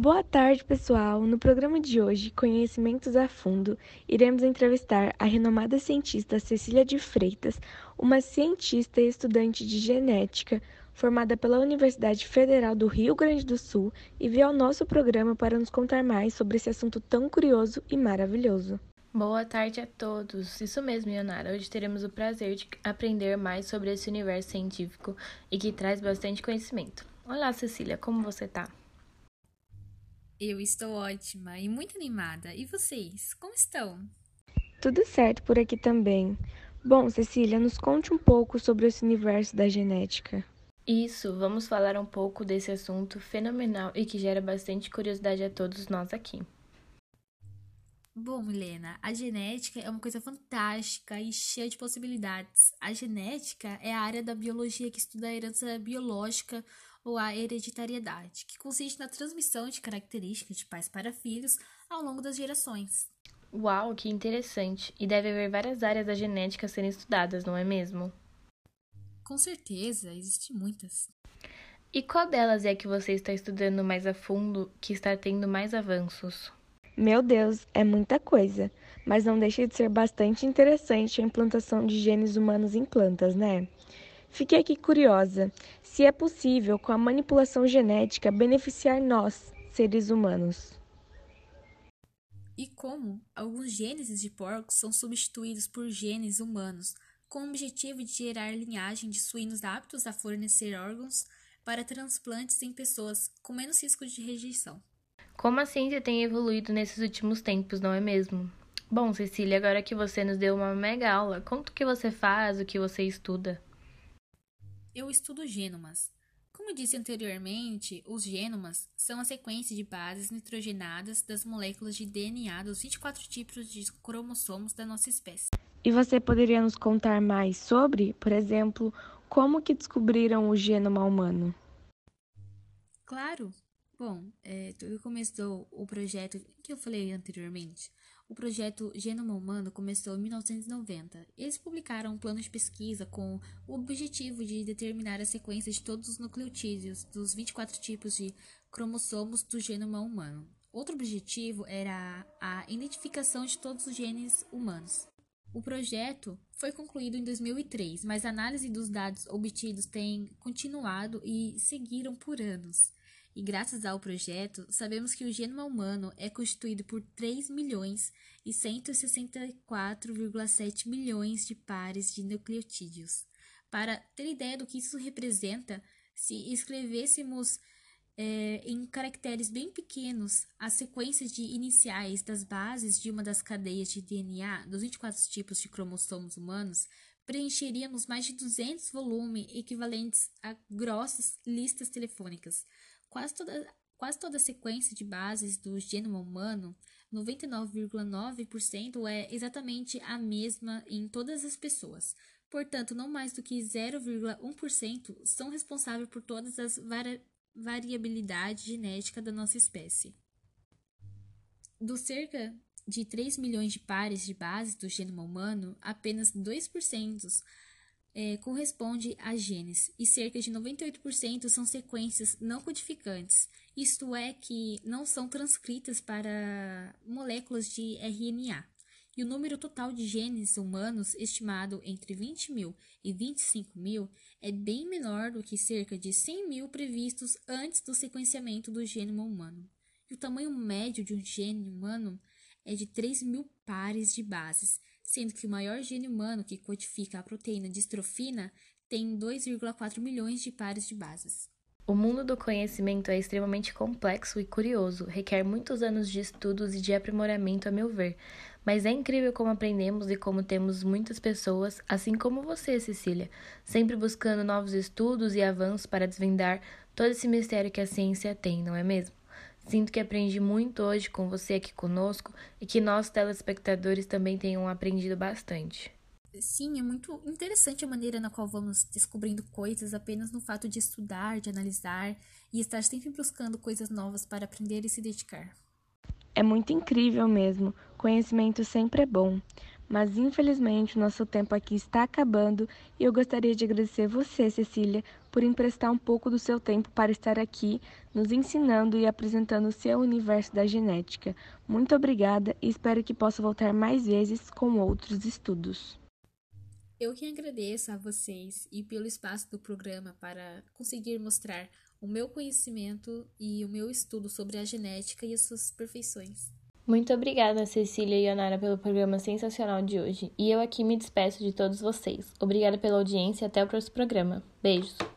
Boa tarde, pessoal! No programa de hoje, Conhecimentos a Fundo, iremos entrevistar a renomada cientista Cecília de Freitas, uma cientista e estudante de genética formada pela Universidade Federal do Rio Grande do Sul e veio ao nosso programa para nos contar mais sobre esse assunto tão curioso e maravilhoso. Boa tarde a todos. Isso mesmo, Ionara. Hoje teremos o prazer de aprender mais sobre esse universo científico e que traz bastante conhecimento. Olá, Cecília, como você tá? Eu estou ótima e muito animada. E vocês, como estão? Tudo certo por aqui também. Bom, Cecília, nos conte um pouco sobre esse universo da genética. Isso, vamos falar um pouco desse assunto fenomenal e que gera bastante curiosidade a todos nós aqui. Bom, Milena, a genética é uma coisa fantástica e cheia de possibilidades. A genética é a área da biologia que estuda a herança biológica ou a hereditariedade, que consiste na transmissão de características de pais para filhos ao longo das gerações. Uau, que interessante! E deve haver várias áreas da genética a serem estudadas, não é mesmo? Com certeza, existem muitas. E qual delas é que você está estudando mais a fundo, que está tendo mais avanços? Meu Deus, é muita coisa, mas não deixa de ser bastante interessante a implantação de genes humanos em plantas, né? Fiquei aqui curiosa se é possível, com a manipulação genética, beneficiar nós, seres humanos. E como alguns genes de porcos são substituídos por genes humanos, com o objetivo de gerar linhagem de suínos aptos a fornecer órgãos para transplantes em pessoas com menos risco de rejeição. Como a ciência tem evoluído nesses últimos tempos, não é mesmo? Bom, Cecília, agora que você nos deu uma mega aula, conta o que você faz, o que você estuda. Eu estudo genomas. Como disse anteriormente, os genomas são a sequência de bases nitrogenadas das moléculas de DNA dos 24 tipos de cromossomos da nossa espécie. E você poderia nos contar mais sobre, por exemplo, como que descobriram o genoma humano? Claro! Bom, é, tudo começou o projeto que eu falei anteriormente. O projeto Genoma Humano começou em 1990. Eles publicaram um plano de pesquisa com o objetivo de determinar a sequência de todos os nucleotídeos dos 24 tipos de cromossomos do genoma humano. Outro objetivo era a identificação de todos os genes humanos. O projeto foi concluído em 2003, mas a análise dos dados obtidos tem continuado e seguiram por anos. E graças ao projeto, sabemos que o genoma humano é constituído por 3 milhões e 164,7 milhões de pares de nucleotídeos. Para ter ideia do que isso representa, se escrevêssemos é, em caracteres bem pequenos as sequências de iniciais das bases de uma das cadeias de DNA dos 24 tipos de cromossomos humanos, preencheríamos mais de 200 volumes equivalentes a grossas listas telefônicas. Quase toda, quase toda a sequência de bases do genoma humano, 99,9%, é exatamente a mesma em todas as pessoas. Portanto, não mais do que 0,1% são responsáveis por todas as vari variabilidade genética da nossa espécie. Dos cerca de 3 milhões de pares de bases do genoma humano, apenas 2% é, corresponde a genes e cerca de 98% são sequências não codificantes, isto é, que não são transcritas para moléculas de RNA. E o número total de genes humanos, estimado entre 20 mil e 25 mil, é bem menor do que cerca de 100 mil previstos antes do sequenciamento do genoma humano. E o tamanho médio de um gene humano é de 3 mil pares de bases, sendo que o maior gene humano que codifica a proteína distrofina tem 2,4 milhões de pares de bases. O mundo do conhecimento é extremamente complexo e curioso, requer muitos anos de estudos e de aprimoramento, a meu ver. Mas é incrível como aprendemos e como temos muitas pessoas, assim como você, Cecília, sempre buscando novos estudos e avanços para desvendar todo esse mistério que a ciência tem, não é mesmo? Sinto que aprendi muito hoje com você aqui conosco e que nossos telespectadores também tenham aprendido bastante. Sim, é muito interessante a maneira na qual vamos descobrindo coisas apenas no fato de estudar, de analisar e estar sempre buscando coisas novas para aprender e se dedicar. É muito incrível mesmo. Conhecimento sempre é bom. Mas infelizmente nosso tempo aqui está acabando e eu gostaria de agradecer você, Cecília, por emprestar um pouco do seu tempo para estar aqui nos ensinando e apresentando o seu universo da genética. Muito obrigada e espero que possa voltar mais vezes com outros estudos. Eu que agradeço a vocês e pelo espaço do programa para conseguir mostrar o meu conhecimento e o meu estudo sobre a genética e as suas perfeições. Muito obrigada, Cecília e Yonara, pelo programa sensacional de hoje. E eu aqui me despeço de todos vocês. Obrigada pela audiência e até o próximo programa. Beijos!